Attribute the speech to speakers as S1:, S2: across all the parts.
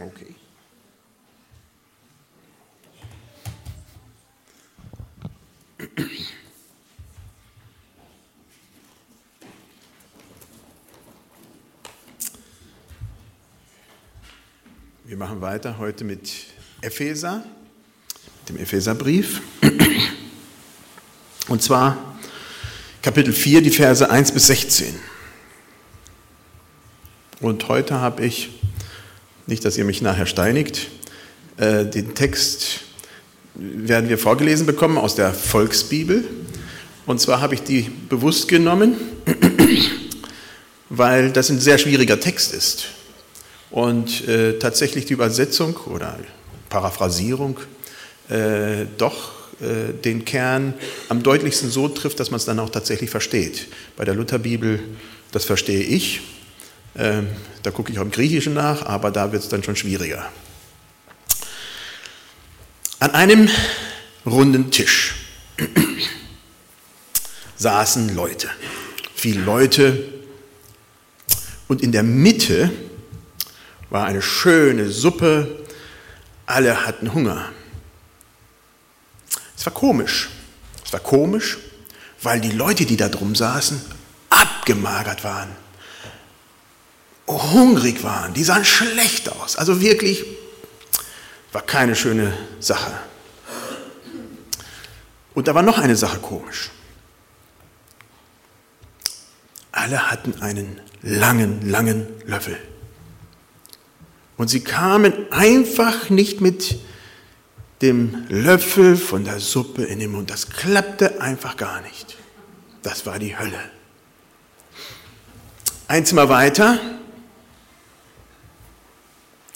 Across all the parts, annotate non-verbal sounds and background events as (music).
S1: Okay. Wir machen weiter heute mit Epheser, dem Epheserbrief. Und zwar Kapitel 4, die Verse 1 bis 16. Und heute habe ich, nicht dass ihr mich nachher steinigt, äh, den Text werden wir vorgelesen bekommen aus der Volksbibel. Und zwar habe ich die bewusst genommen, weil das ein sehr schwieriger Text ist und äh, tatsächlich die Übersetzung oder Paraphrasierung äh, doch den Kern am deutlichsten so trifft, dass man es dann auch tatsächlich versteht. Bei der Lutherbibel, das verstehe ich, ähm, da gucke ich auch im Griechischen nach, aber da wird es dann schon schwieriger. An einem runden Tisch (clears throat) saßen Leute, viele Leute, und in der Mitte war eine schöne Suppe, alle hatten Hunger. Es war komisch. Es war komisch, weil die Leute, die da drum saßen, abgemagert waren, hungrig waren, die sahen schlecht aus. Also wirklich war keine schöne Sache. Und da war noch eine Sache komisch. Alle hatten einen langen, langen Löffel. Und sie kamen einfach nicht mit dem Löffel von der Suppe in den Mund. Das klappte einfach gar nicht. Das war die Hölle. Ein Zimmer weiter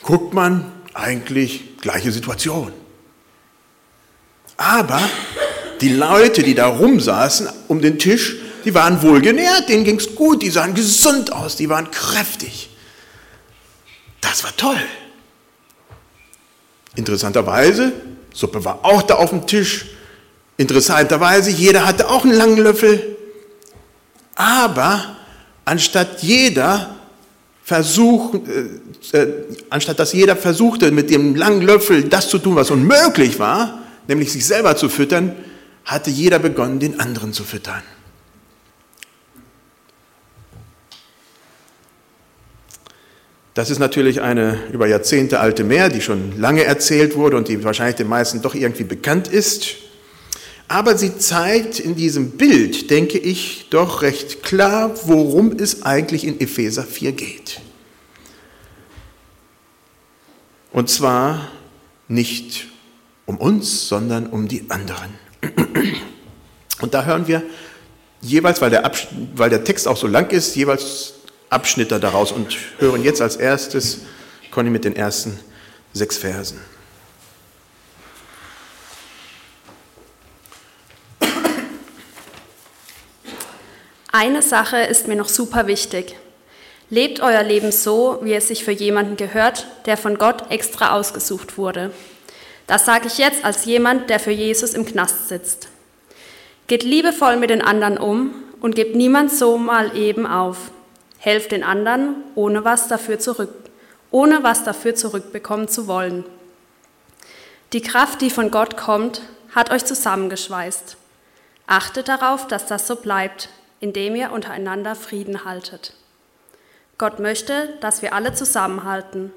S1: guckt man eigentlich gleiche Situation. Aber die Leute, die da rumsaßen um den Tisch, die waren wohlgenährt, denen ging es gut, die sahen gesund aus, die waren kräftig. Das war toll. Interessanterweise, Suppe war auch da auf dem Tisch. Interessanterweise, jeder hatte auch einen langen Löffel. Aber anstatt jeder versuch, äh, äh, anstatt dass jeder versuchte, mit dem langen Löffel das zu tun, was unmöglich war, nämlich sich selber zu füttern, hatte jeder begonnen, den anderen zu füttern. Das ist natürlich eine über Jahrzehnte alte Mehr, die schon lange erzählt wurde und die wahrscheinlich den meisten doch irgendwie bekannt ist. Aber sie zeigt in diesem Bild, denke ich, doch recht klar, worum es eigentlich in Epheser 4 geht. Und zwar nicht um uns, sondern um die anderen. Und da hören wir jeweils, weil der, weil der Text auch so lang ist, jeweils Abschnitte daraus und hören jetzt als erstes Conny mit den ersten sechs Versen.
S2: Eine Sache ist mir noch super wichtig. Lebt euer Leben so, wie es sich für jemanden gehört, der von Gott extra ausgesucht wurde. Das sage ich jetzt als jemand, der für Jesus im Knast sitzt. Geht liebevoll mit den anderen um und gebt niemand so mal eben auf. Helft den anderen, ohne was dafür zurück, ohne was dafür zurückbekommen zu wollen. Die Kraft, die von Gott kommt, hat euch zusammengeschweißt. Achtet darauf, dass das so bleibt, indem ihr untereinander Frieden haltet. Gott möchte, dass wir alle zusammenhalten,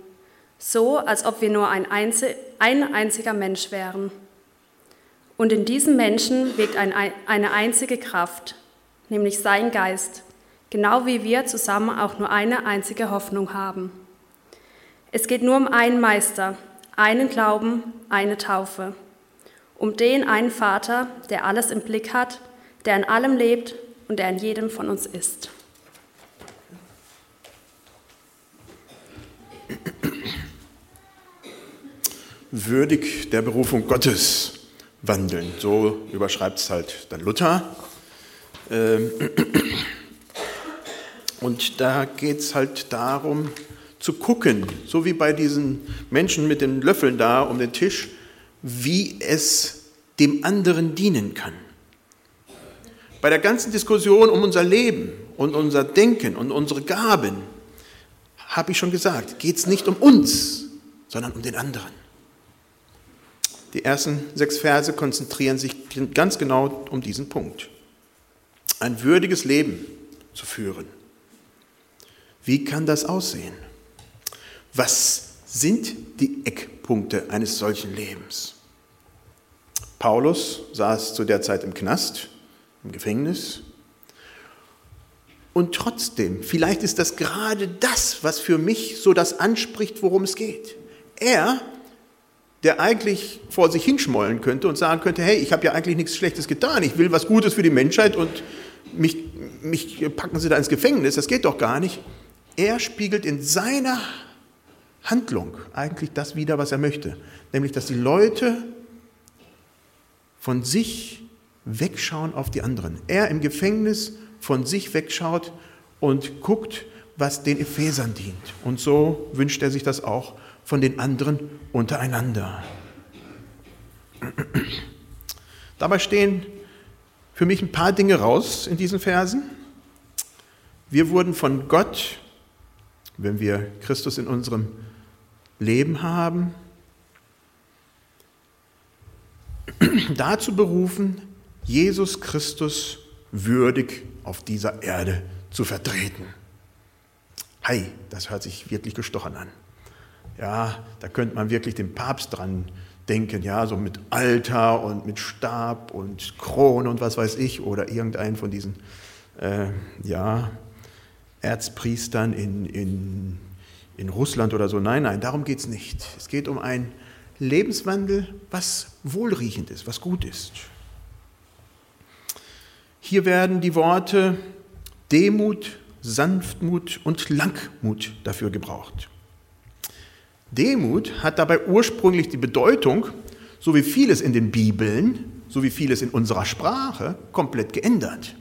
S2: so als ob wir nur ein, einziger Mensch wären. Und in diesem Menschen wirkt eine einzige Kraft, nämlich sein Geist, genau wie wir zusammen auch nur eine einzige Hoffnung haben. Es geht nur um einen Meister, einen Glauben, eine Taufe, um den einen Vater, der alles im Blick hat, der in allem lebt und der in jedem von uns ist.
S1: Würdig der Berufung Gottes wandeln, so überschreibt es halt dann Luther. Ähm, und da geht es halt darum, zu gucken, so wie bei diesen Menschen mit den Löffeln da um den Tisch, wie es dem anderen dienen kann. Bei der ganzen Diskussion um unser Leben und unser Denken und unsere Gaben, habe ich schon gesagt, geht es nicht um uns, sondern um den anderen. Die ersten sechs Verse konzentrieren sich ganz genau um diesen Punkt. Ein würdiges Leben zu führen. Wie kann das aussehen? Was sind die Eckpunkte eines solchen Lebens? Paulus saß zu der Zeit im Knast, im Gefängnis. Und trotzdem, vielleicht ist das gerade das, was für mich so das anspricht, worum es geht. Er der eigentlich vor sich hinschmollen könnte und sagen könnte, hey, ich habe ja eigentlich nichts Schlechtes getan, ich will was Gutes für die Menschheit und mich, mich packen sie da ins Gefängnis, das geht doch gar nicht. Er spiegelt in seiner Handlung eigentlich das wider, was er möchte, nämlich dass die Leute von sich wegschauen auf die anderen. Er im Gefängnis von sich wegschaut und guckt, was den Ephesern dient. Und so wünscht er sich das auch von den anderen untereinander. (clears throat) Dabei stehen für mich ein paar Dinge raus in diesen Versen. Wir wurden von Gott, wenn wir Christus in unserem Leben haben, (clears throat) dazu berufen, Jesus Christus würdig auf dieser Erde zu vertreten. Hey, das hört sich wirklich gestochen an. Ja, da könnte man wirklich den Papst dran denken, ja, so mit Altar und mit Stab und Krone und was weiß ich, oder irgendeinen von diesen, äh, ja, Erzpriestern in, in, in Russland oder so. Nein, nein, darum geht es nicht. Es geht um einen Lebenswandel, was wohlriechend ist, was gut ist. Hier werden die Worte Demut, Sanftmut und Langmut dafür gebraucht. Demut hat dabei ursprünglich die Bedeutung, so wie vieles in den Bibeln, so wie vieles in unserer Sprache, komplett geändert.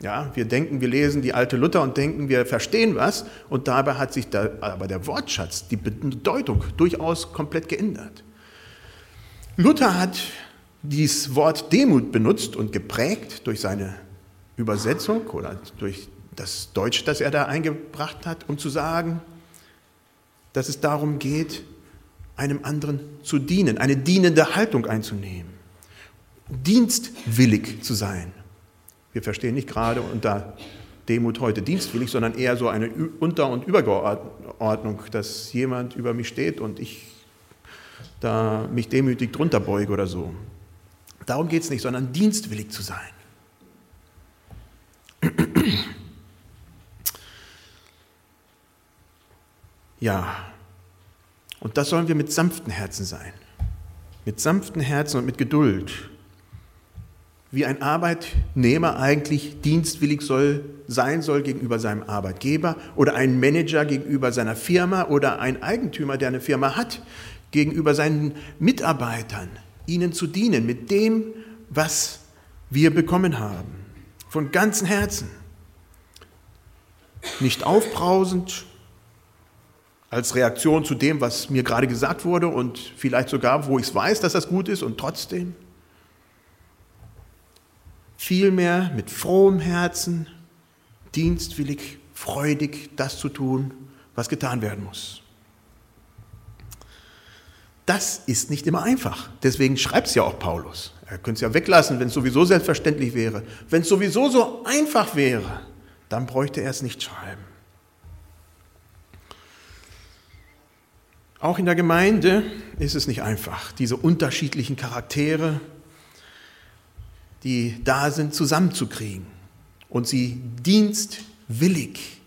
S1: Ja, wir denken, wir lesen die alte Luther und denken, wir verstehen was, und dabei hat sich da, aber der Wortschatz, die Bedeutung durchaus komplett geändert. Luther hat dieses Wort Demut benutzt und geprägt durch seine Übersetzung oder durch das Deutsch, das er da eingebracht hat, um zu sagen, dass es darum geht, einem anderen zu dienen, eine dienende Haltung einzunehmen, dienstwillig zu sein. Wir verstehen nicht gerade unter Demut heute dienstwillig, sondern eher so eine Unter- und Überordnung, dass jemand über mich steht und ich da mich demütig drunter beuge oder so. Darum geht es nicht, sondern dienstwillig zu sein. Ja, und das sollen wir mit sanften Herzen sein. Mit sanften Herzen und mit Geduld. Wie ein Arbeitnehmer eigentlich dienstwillig soll, sein soll gegenüber seinem Arbeitgeber oder ein Manager gegenüber seiner Firma oder ein Eigentümer, der eine Firma hat, gegenüber seinen Mitarbeitern, ihnen zu dienen mit dem, was wir bekommen haben. Von ganzem Herzen. Nicht aufbrausend, als Reaktion zu dem, was mir gerade gesagt wurde und vielleicht sogar, wo ich es weiß, dass das gut ist und trotzdem. Vielmehr mit frohem Herzen, dienstwillig, freudig das zu tun, was getan werden muss. Das ist nicht immer einfach. Deswegen schreibt es ja auch Paulus. Er könnte es ja weglassen, wenn es sowieso selbstverständlich wäre. Wenn es sowieso so einfach wäre, dann bräuchte er es nicht schreiben. Auch in der Gemeinde ist es nicht einfach, diese unterschiedlichen Charaktere, die da sind, zusammenzukriegen und sie dienstwillig,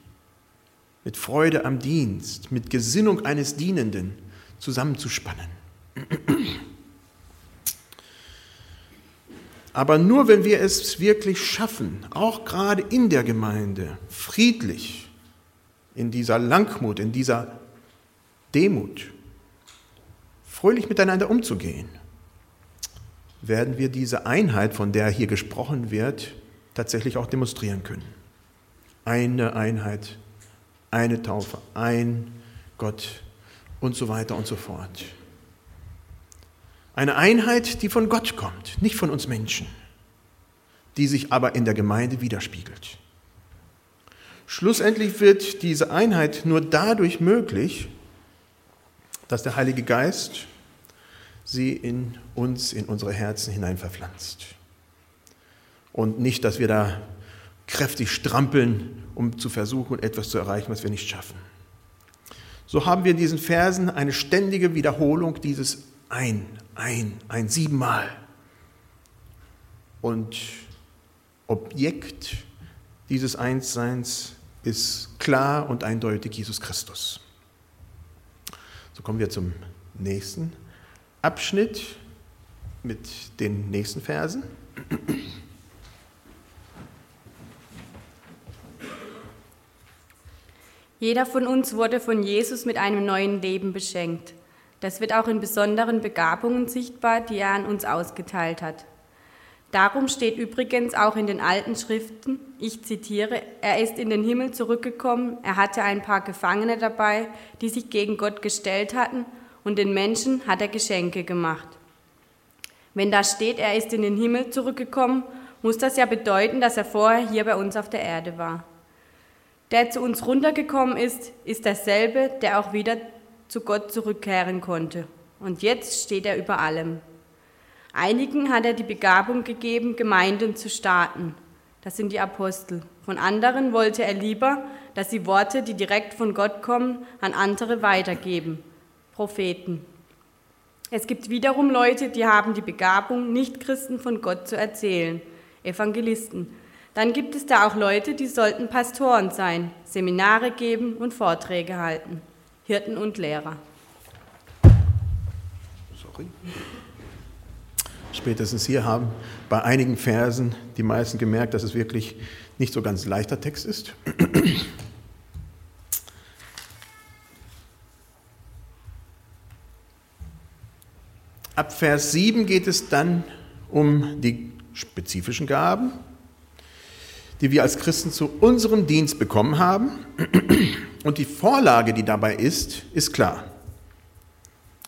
S1: mit Freude am Dienst, mit Gesinnung eines Dienenden zusammenzuspannen. Aber nur wenn wir es wirklich schaffen, auch gerade in der Gemeinde, friedlich, in dieser Langmut, in dieser Demut, fröhlich miteinander umzugehen, werden wir diese Einheit, von der hier gesprochen wird, tatsächlich auch demonstrieren können. Eine Einheit, eine Taufe, ein Gott und so weiter und so fort. Eine Einheit, die von Gott kommt, nicht von uns Menschen, die sich aber in der Gemeinde widerspiegelt. Schlussendlich wird diese Einheit nur dadurch möglich, dass der Heilige Geist sie in uns, in unsere Herzen hinein verpflanzt. Und nicht, dass wir da kräftig strampeln, um zu versuchen, etwas zu erreichen, was wir nicht schaffen. So haben wir in diesen Versen eine ständige Wiederholung dieses ein, ein, ein siebenmal. Und Objekt dieses Einsseins ist klar und eindeutig Jesus Christus. So kommen wir zum nächsten Abschnitt mit den nächsten Versen.
S3: Jeder von uns wurde von Jesus mit einem neuen Leben beschenkt. Das wird auch in besonderen Begabungen sichtbar, die er an uns ausgeteilt hat. Darum steht übrigens auch in den alten Schriften, ich zitiere, er ist in den Himmel zurückgekommen, er hatte ein paar Gefangene dabei, die sich gegen Gott gestellt hatten, und den Menschen hat er Geschenke gemacht. Wenn da steht, er ist in den Himmel zurückgekommen, muss das ja bedeuten, dass er vorher hier bei uns auf der Erde war. Der zu uns runtergekommen ist, ist derselbe, der auch wieder zu Gott zurückkehren konnte. Und jetzt steht er über allem. Einigen hat er die Begabung gegeben, Gemeinden zu starten. Das sind die Apostel. Von anderen wollte er lieber, dass sie Worte, die direkt von Gott kommen, an andere weitergeben. Propheten. Es gibt wiederum Leute, die haben die Begabung, Nichtchristen von Gott zu erzählen. Evangelisten. Dann gibt es da auch Leute, die sollten Pastoren sein, Seminare geben und Vorträge halten, Hirten und Lehrer.
S1: Sorry. Spätestens hier haben bei einigen Versen die meisten gemerkt, dass es wirklich nicht so ganz leichter Text ist. Ab Vers 7 geht es dann um die spezifischen Gaben, die wir als Christen zu unserem Dienst bekommen haben. Und die Vorlage, die dabei ist, ist klar.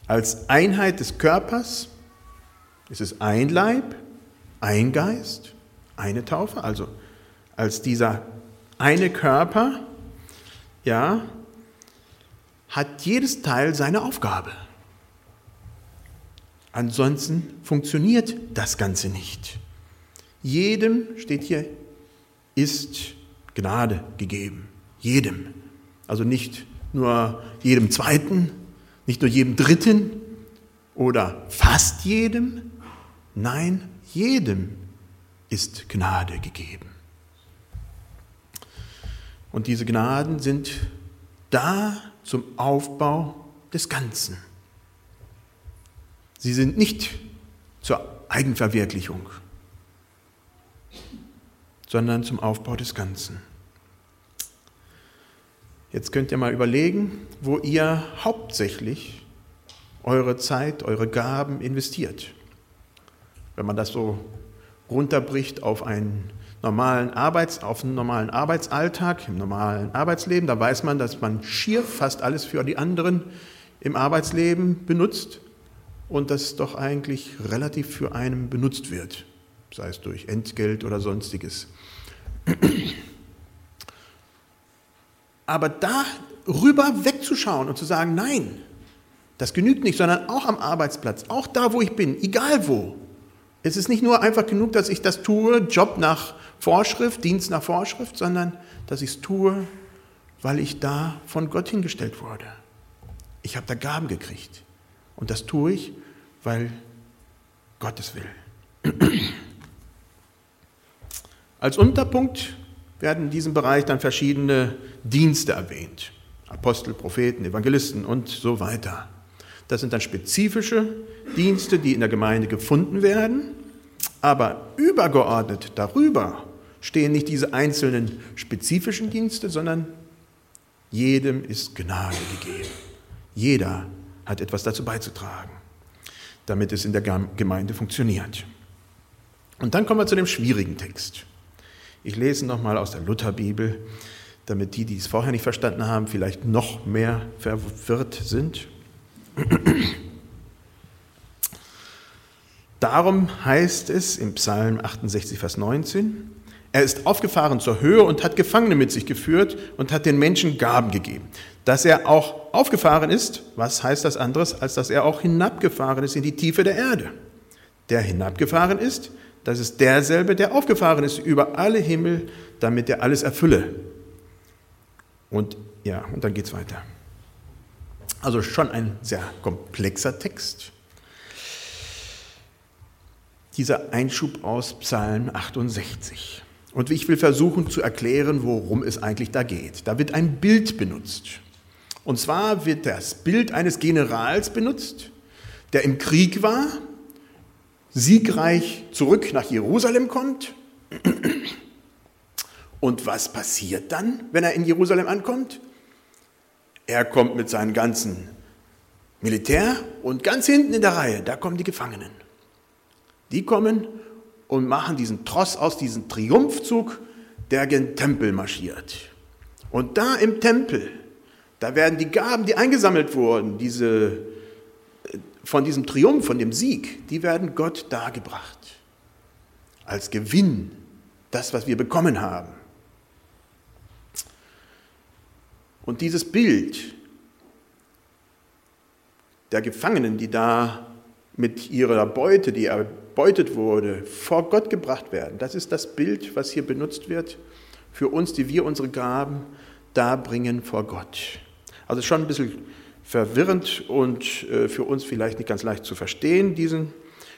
S1: Als Einheit des Körpers ist es ein Leib, ein Geist, eine Taufe, also als dieser eine Körper, ja, hat jedes Teil seine Aufgabe. Ansonsten funktioniert das Ganze nicht. Jedem, steht hier, ist Gnade gegeben. Jedem. Also nicht nur jedem Zweiten, nicht nur jedem Dritten oder fast jedem. Nein, jedem ist Gnade gegeben. Und diese Gnaden sind da zum Aufbau des Ganzen. Sie sind nicht zur Eigenverwirklichung, sondern zum Aufbau des Ganzen. Jetzt könnt ihr mal überlegen, wo ihr hauptsächlich eure Zeit, eure Gaben investiert. Wenn man das so runterbricht auf einen normalen, Arbeits-, auf einen normalen Arbeitsalltag, im normalen Arbeitsleben, da weiß man, dass man schier fast alles für die anderen im Arbeitsleben benutzt und das doch eigentlich relativ für einen benutzt wird, sei es durch Entgelt oder sonstiges. Aber darüber wegzuschauen und zu sagen, nein, das genügt nicht, sondern auch am Arbeitsplatz, auch da, wo ich bin, egal wo. Es ist nicht nur einfach genug, dass ich das tue, Job nach Vorschrift, Dienst nach Vorschrift, sondern dass ich es tue, weil ich da von Gott hingestellt wurde. Ich habe da Gaben gekriegt. Und das tue ich, weil Gott es will. Als Unterpunkt werden in diesem Bereich dann verschiedene Dienste erwähnt. Apostel, Propheten, Evangelisten und so weiter. Das sind dann spezifische Dienste, die in der Gemeinde gefunden werden. Aber übergeordnet darüber stehen nicht diese einzelnen spezifischen Dienste, sondern jedem ist Gnade gegeben. Jeder hat etwas dazu beizutragen, damit es in der Gemeinde funktioniert. Und dann kommen wir zu dem schwierigen Text. Ich lese nochmal aus der Lutherbibel, damit die, die es vorher nicht verstanden haben, vielleicht noch mehr verwirrt sind. Darum heißt es im Psalm 68, Vers 19, Er ist aufgefahren zur Höhe und hat Gefangene mit sich geführt und hat den Menschen Gaben gegeben. Dass er auch aufgefahren ist, was heißt das anderes, als dass er auch hinabgefahren ist in die Tiefe der Erde? Der hinabgefahren ist, das ist derselbe, der aufgefahren ist über alle Himmel, damit er alles erfülle. Und ja, und dann geht es weiter. Also schon ein sehr komplexer Text. Dieser Einschub aus Psalm 68. Und ich will versuchen zu erklären, worum es eigentlich da geht. Da wird ein Bild benutzt. Und zwar wird das Bild eines Generals benutzt, der im Krieg war, siegreich zurück nach Jerusalem kommt. Und was passiert dann, wenn er in Jerusalem ankommt? Er kommt mit seinem ganzen Militär und ganz hinten in der Reihe, da kommen die Gefangenen. Die kommen und machen diesen Tross aus diesem Triumphzug, der gen Tempel marschiert. Und da im Tempel, da werden die Gaben, die eingesammelt wurden, diese, von diesem Triumph, von dem Sieg, die werden Gott dargebracht. Als Gewinn, das, was wir bekommen haben. Und dieses Bild der Gefangenen, die da mit ihrer Beute, die erbeutet wurde, vor Gott gebracht werden, das ist das Bild, was hier benutzt wird für uns, die wir unsere Gaben darbringen vor Gott. Also schon ein bisschen verwirrend und äh, für uns vielleicht nicht ganz leicht zu verstehen, diesen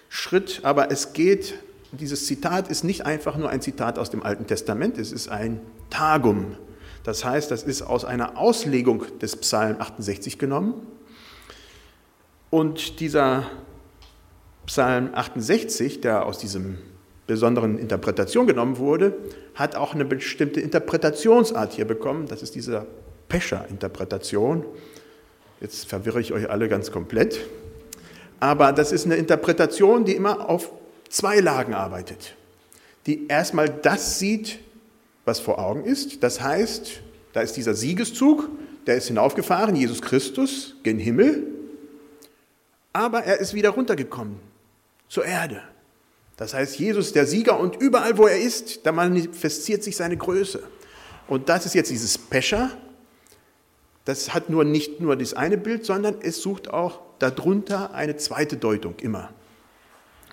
S1: Schritt, aber es geht, dieses Zitat ist nicht einfach nur ein Zitat aus dem Alten Testament, es ist ein Tagum, das heißt, das ist aus einer Auslegung des Psalm 68 genommen. Und dieser Psalm 68, der aus diesem besonderen Interpretation genommen wurde, hat auch eine bestimmte Interpretationsart hier bekommen. Das ist diese Pescher-Interpretation. Jetzt verwirre ich euch alle ganz komplett. Aber das ist eine Interpretation, die immer auf zwei Lagen arbeitet. Die erstmal das sieht, was vor Augen ist. Das heißt, da ist dieser Siegeszug, der ist hinaufgefahren, Jesus Christus, gen Himmel, aber er ist wieder runtergekommen zur Erde. Das heißt, Jesus der Sieger und überall, wo er ist, da manifestiert sich seine Größe. Und das ist jetzt dieses Pescher. Das hat nur nicht nur das eine Bild, sondern es sucht auch darunter eine zweite Deutung immer.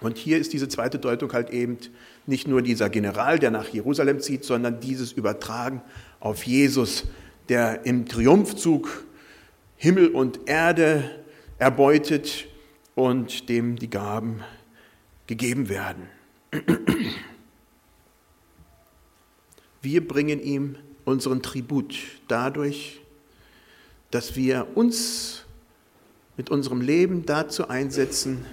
S1: Und hier ist diese zweite Deutung halt eben nicht nur dieser General, der nach Jerusalem zieht, sondern dieses Übertragen auf Jesus, der im Triumphzug Himmel und Erde erbeutet und dem die Gaben gegeben werden. Wir bringen ihm unseren Tribut dadurch, dass wir uns mit unserem Leben dazu einsetzen,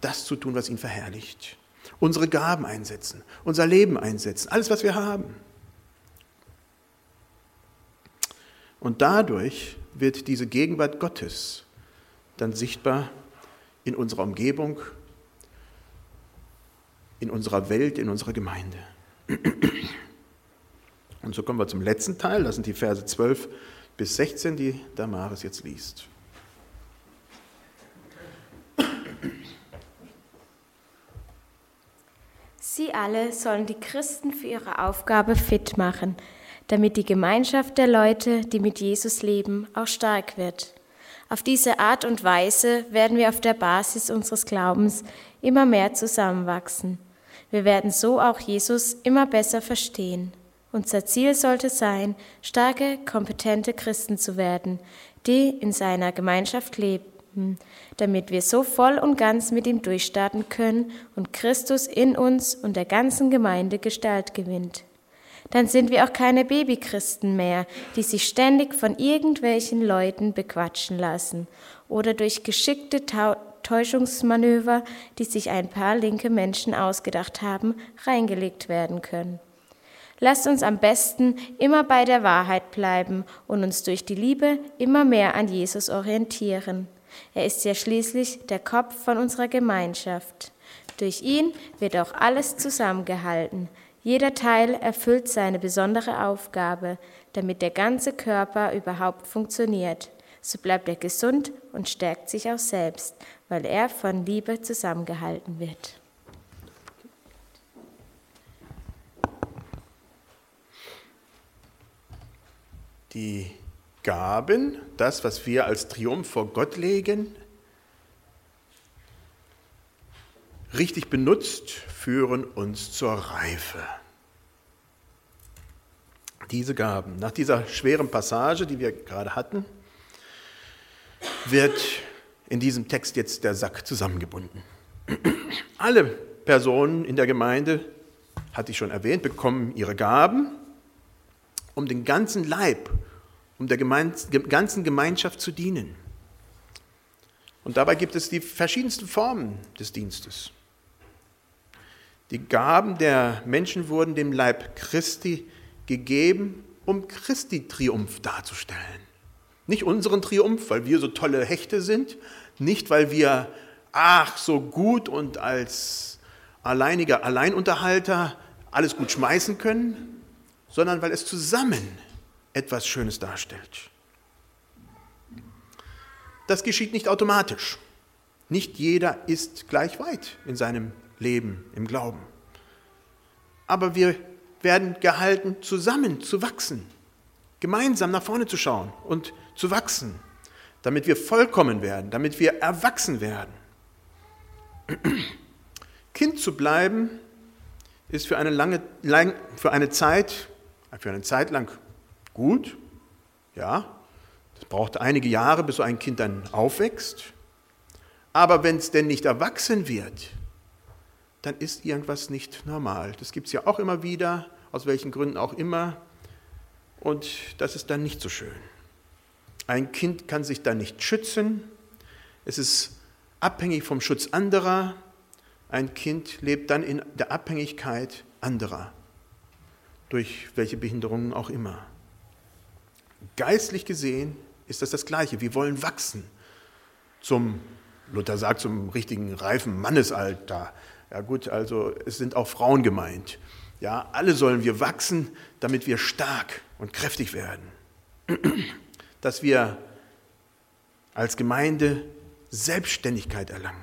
S1: das zu tun, was ihn verherrlicht. Unsere Gaben einsetzen, unser Leben einsetzen, alles, was wir haben. Und dadurch wird diese Gegenwart Gottes dann sichtbar in unserer Umgebung, in unserer Welt, in unserer Gemeinde. Und so kommen wir zum letzten Teil, das sind die Verse 12 bis 16, die Damaris jetzt liest.
S4: Sie alle sollen die Christen für ihre Aufgabe fit machen, damit die Gemeinschaft der Leute, die mit Jesus leben, auch stark wird. Auf diese Art und Weise werden wir auf der Basis unseres Glaubens immer mehr zusammenwachsen. Wir werden so auch Jesus immer besser verstehen. Unser Ziel sollte sein, starke, kompetente Christen zu werden, die in seiner Gemeinschaft leben damit wir so voll und ganz mit ihm durchstarten können und Christus in uns und der ganzen Gemeinde Gestalt gewinnt. Dann sind wir auch keine Babychristen mehr, die sich ständig von irgendwelchen Leuten bequatschen lassen oder durch geschickte Täuschungsmanöver, die sich ein paar linke Menschen ausgedacht haben, reingelegt werden können. Lasst uns am besten immer bei der Wahrheit bleiben und uns durch die Liebe immer mehr an Jesus orientieren. Er ist ja schließlich der Kopf von unserer Gemeinschaft. Durch ihn wird auch alles zusammengehalten. Jeder Teil erfüllt seine besondere Aufgabe, damit der ganze Körper überhaupt funktioniert. So bleibt er gesund und stärkt sich auch selbst, weil er von Liebe zusammengehalten wird.
S1: Die Gaben, das, was wir als Triumph vor Gott legen, richtig benutzt, führen uns zur Reife. Diese Gaben, nach dieser schweren Passage, die wir gerade hatten, wird in diesem Text jetzt der Sack zusammengebunden. (clears throat) Alle Personen in der Gemeinde, hatte ich schon erwähnt, bekommen ihre Gaben, um den ganzen Leib, um der ganzen Gemeinschaft zu dienen. Und dabei gibt es die verschiedensten Formen des Dienstes. Die Gaben der Menschen wurden dem Leib Christi gegeben, um Christi Triumph darzustellen. Nicht unseren Triumph, weil wir so tolle Hechte sind, nicht weil wir, ach, so gut und als alleiniger Alleinunterhalter alles gut schmeißen können, sondern weil es zusammen etwas Schönes darstellt. Das geschieht nicht automatisch. Nicht jeder ist gleich weit in seinem Leben im Glauben. Aber wir werden gehalten, zusammen zu wachsen, gemeinsam nach vorne zu schauen und zu wachsen, damit wir vollkommen werden, damit wir erwachsen werden. (clears throat) Kind zu bleiben ist für eine lange, lang, für eine Zeit, für eine Zeit lang gut, ja. Das braucht einige Jahre, bis so ein Kind dann aufwächst. Aber wenn es denn nicht erwachsen wird, dann ist irgendwas nicht normal. Das gibt es ja auch immer wieder, aus welchen Gründen auch immer. Und das ist dann nicht so schön. Ein Kind kann sich dann nicht schützen. Es ist abhängig vom Schutz anderer. Ein Kind lebt dann in der Abhängigkeit anderer, durch welche Behinderungen auch immer. Geistlich gesehen ist das das Gleiche. Wir wollen wachsen zum, Luther sagt, zum richtigen reifen Mannesalter. Ja gut, also es sind auch Frauen gemeint. Ja, alle sollen wir wachsen, damit wir stark und kräftig werden. (clears throat) Dass wir als Gemeinde Selbstständigkeit erlangen.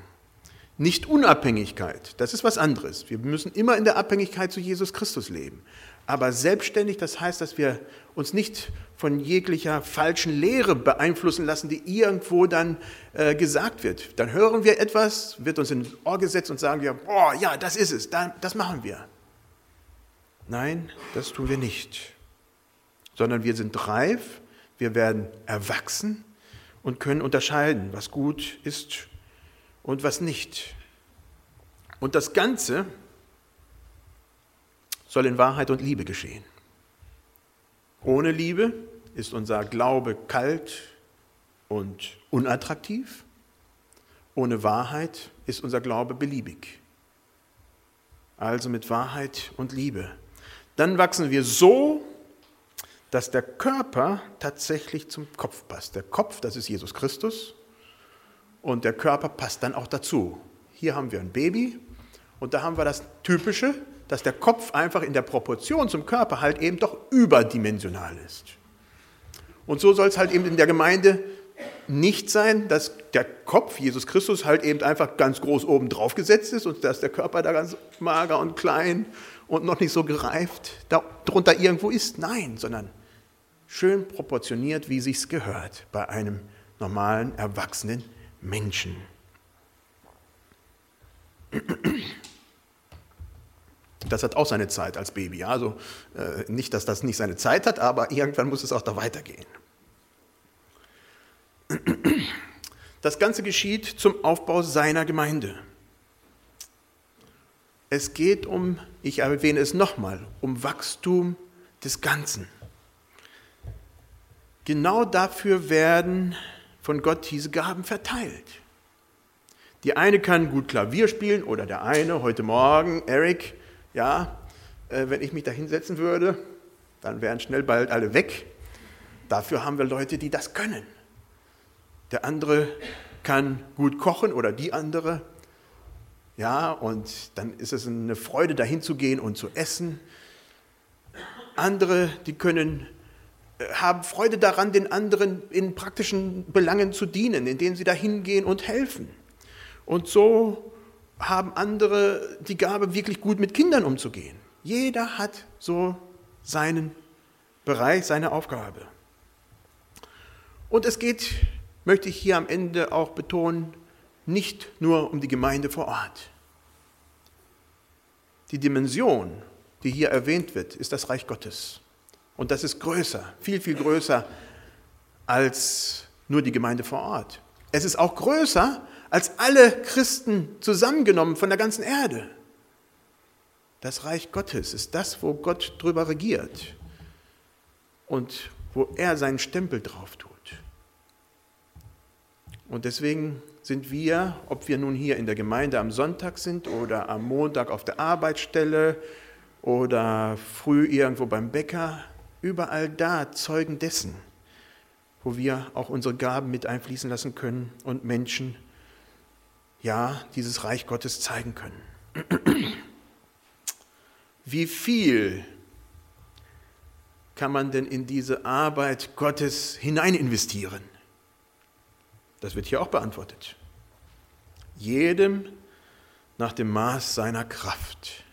S1: Nicht Unabhängigkeit, das ist was anderes. Wir müssen immer in der Abhängigkeit zu Jesus Christus leben. Aber selbstständig, das heißt, dass wir uns nicht von jeglicher falschen Lehre beeinflussen lassen, die irgendwo dann äh, gesagt wird. Dann hören wir etwas, wird uns ins Ohr gesetzt und sagen wir, boah, ja, das ist es, das machen wir. Nein, das tun wir nicht. Sondern wir sind reif, wir werden erwachsen und können unterscheiden, was gut ist und was nicht. Und das Ganze soll in Wahrheit und Liebe geschehen. Ohne Liebe ist unser Glaube kalt und unattraktiv. Ohne Wahrheit ist unser Glaube beliebig. Also mit Wahrheit und Liebe. Dann wachsen wir so, dass der Körper tatsächlich zum Kopf passt. Der Kopf, das ist Jesus Christus, und der Körper passt dann auch dazu. Hier haben wir ein Baby und da haben wir das Typische, dass der Kopf einfach in der Proportion zum Körper halt eben doch überdimensional ist. Und so soll es halt eben in der Gemeinde nicht sein, dass der Kopf, Jesus Christus, halt eben einfach ganz groß oben drauf gesetzt ist und dass der Körper da ganz mager und klein und noch nicht so gereift darunter irgendwo ist. Nein, sondern schön proportioniert, wie sich's gehört bei einem normalen, erwachsenen Menschen. Das hat auch seine Zeit als Baby. Also äh, nicht, dass das nicht seine Zeit hat, aber irgendwann muss es auch da weitergehen. Das Ganze geschieht zum Aufbau seiner Gemeinde. Es geht um, ich erwähne es nochmal, um Wachstum des Ganzen. Genau dafür werden von Gott diese Gaben verteilt. Die eine kann gut Klavier spielen oder der eine heute Morgen, Eric, ja, äh, wenn ich mich da hinsetzen würde, dann wären schnell bald alle weg. Dafür haben wir Leute, die das können. Der andere kann gut kochen oder die andere. Ja, und dann ist es eine Freude, dahin zu gehen und zu essen. Andere, die können, äh, haben Freude daran, den anderen in praktischen Belangen zu dienen, indem sie dahin gehen und helfen. Und so haben andere die Gabe, wirklich gut mit Kindern umzugehen. Jeder hat so seinen Bereich, seine Aufgabe. Und es geht, möchte ich hier am Ende auch betonen, nicht nur um die Gemeinde vor Ort. Die Dimension, die hier erwähnt wird, ist das Reich Gottes. Und das ist größer, viel, viel größer als nur die Gemeinde vor Ort. Es ist auch größer als alle Christen zusammengenommen von der ganzen Erde. Das Reich Gottes ist das, wo Gott drüber regiert und wo er seinen Stempel drauf tut. Und deswegen sind wir, ob wir nun hier in der Gemeinde am Sonntag sind oder am Montag auf der Arbeitsstelle oder früh irgendwo beim Bäcker, überall da Zeugen dessen, wo wir auch unsere Gaben mit einfließen lassen können und Menschen, ja, dieses Reich Gottes zeigen können. (clears throat) Wie viel kann man denn in diese Arbeit Gottes hinein investieren? Das wird hier auch beantwortet. Jedem nach dem Maß seiner Kraft.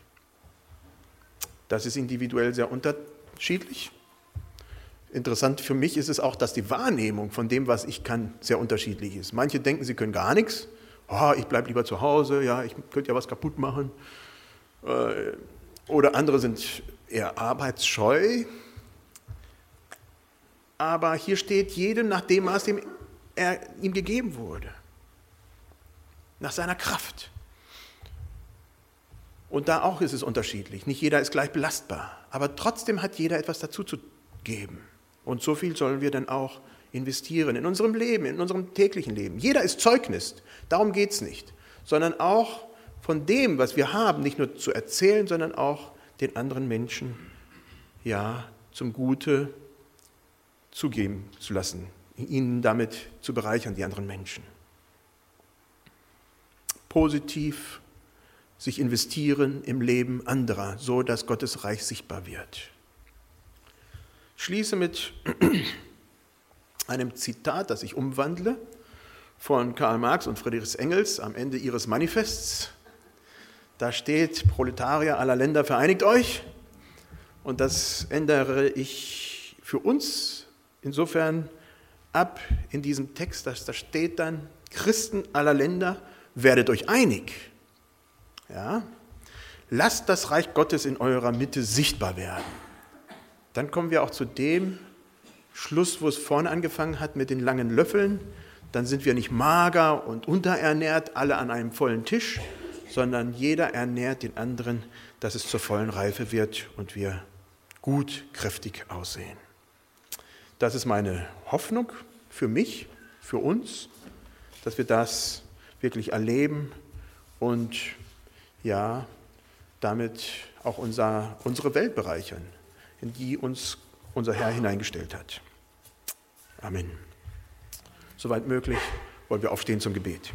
S1: Das ist individuell sehr unterschiedlich. Interessant für mich ist es auch, dass die Wahrnehmung von dem, was ich kann, sehr unterschiedlich ist. Manche denken, sie können gar nichts. Oh, ich bleibe lieber zu Hause, ja, ich könnte ja was kaputt machen. Äh, oder andere sind eher arbeitsscheu. Aber hier steht jedem nach dem Maß, dem er ihm gegeben wurde. Nach seiner Kraft. Und da auch ist es unterschiedlich. Nicht jeder ist gleich belastbar. Aber trotzdem hat jeder etwas dazu zu geben. Und so viel sollen wir dann auch investieren in unserem Leben, in unserem täglichen Leben. Jeder ist Zeugnis. Darum geht es nicht. Sondern auch von dem, was wir haben, nicht nur zu erzählen, sondern auch den anderen Menschen ja zum Gute zugeben zu lassen, ihnen damit zu bereichern, die anderen Menschen. Positiv sich investieren im Leben anderer, so dass Gottes Reich sichtbar wird. Schließe mit einem Zitat, das ich umwandle, von Karl Marx und Friedrich Engels am Ende ihres Manifests. Da steht, Proletarier aller Länder, vereinigt euch. Und das ändere ich für uns insofern ab in diesem Text, dass da steht dann, Christen aller Länder, werdet euch einig. Ja? Lasst das Reich Gottes in eurer Mitte sichtbar werden. Dann kommen wir auch zu dem Schluss, wo es vorne angefangen hat mit den langen Löffeln. Dann sind wir nicht mager und unterernährt, alle an einem vollen Tisch, sondern jeder ernährt den anderen, dass es zur vollen Reife wird und wir gut, kräftig aussehen. Das ist meine Hoffnung für mich, für uns, dass wir das wirklich erleben und ja, damit auch unser, unsere Welt bereichern, in die uns unser Herr hineingestellt hat. Amen. Soweit möglich wollen wir aufstehen zum Gebet.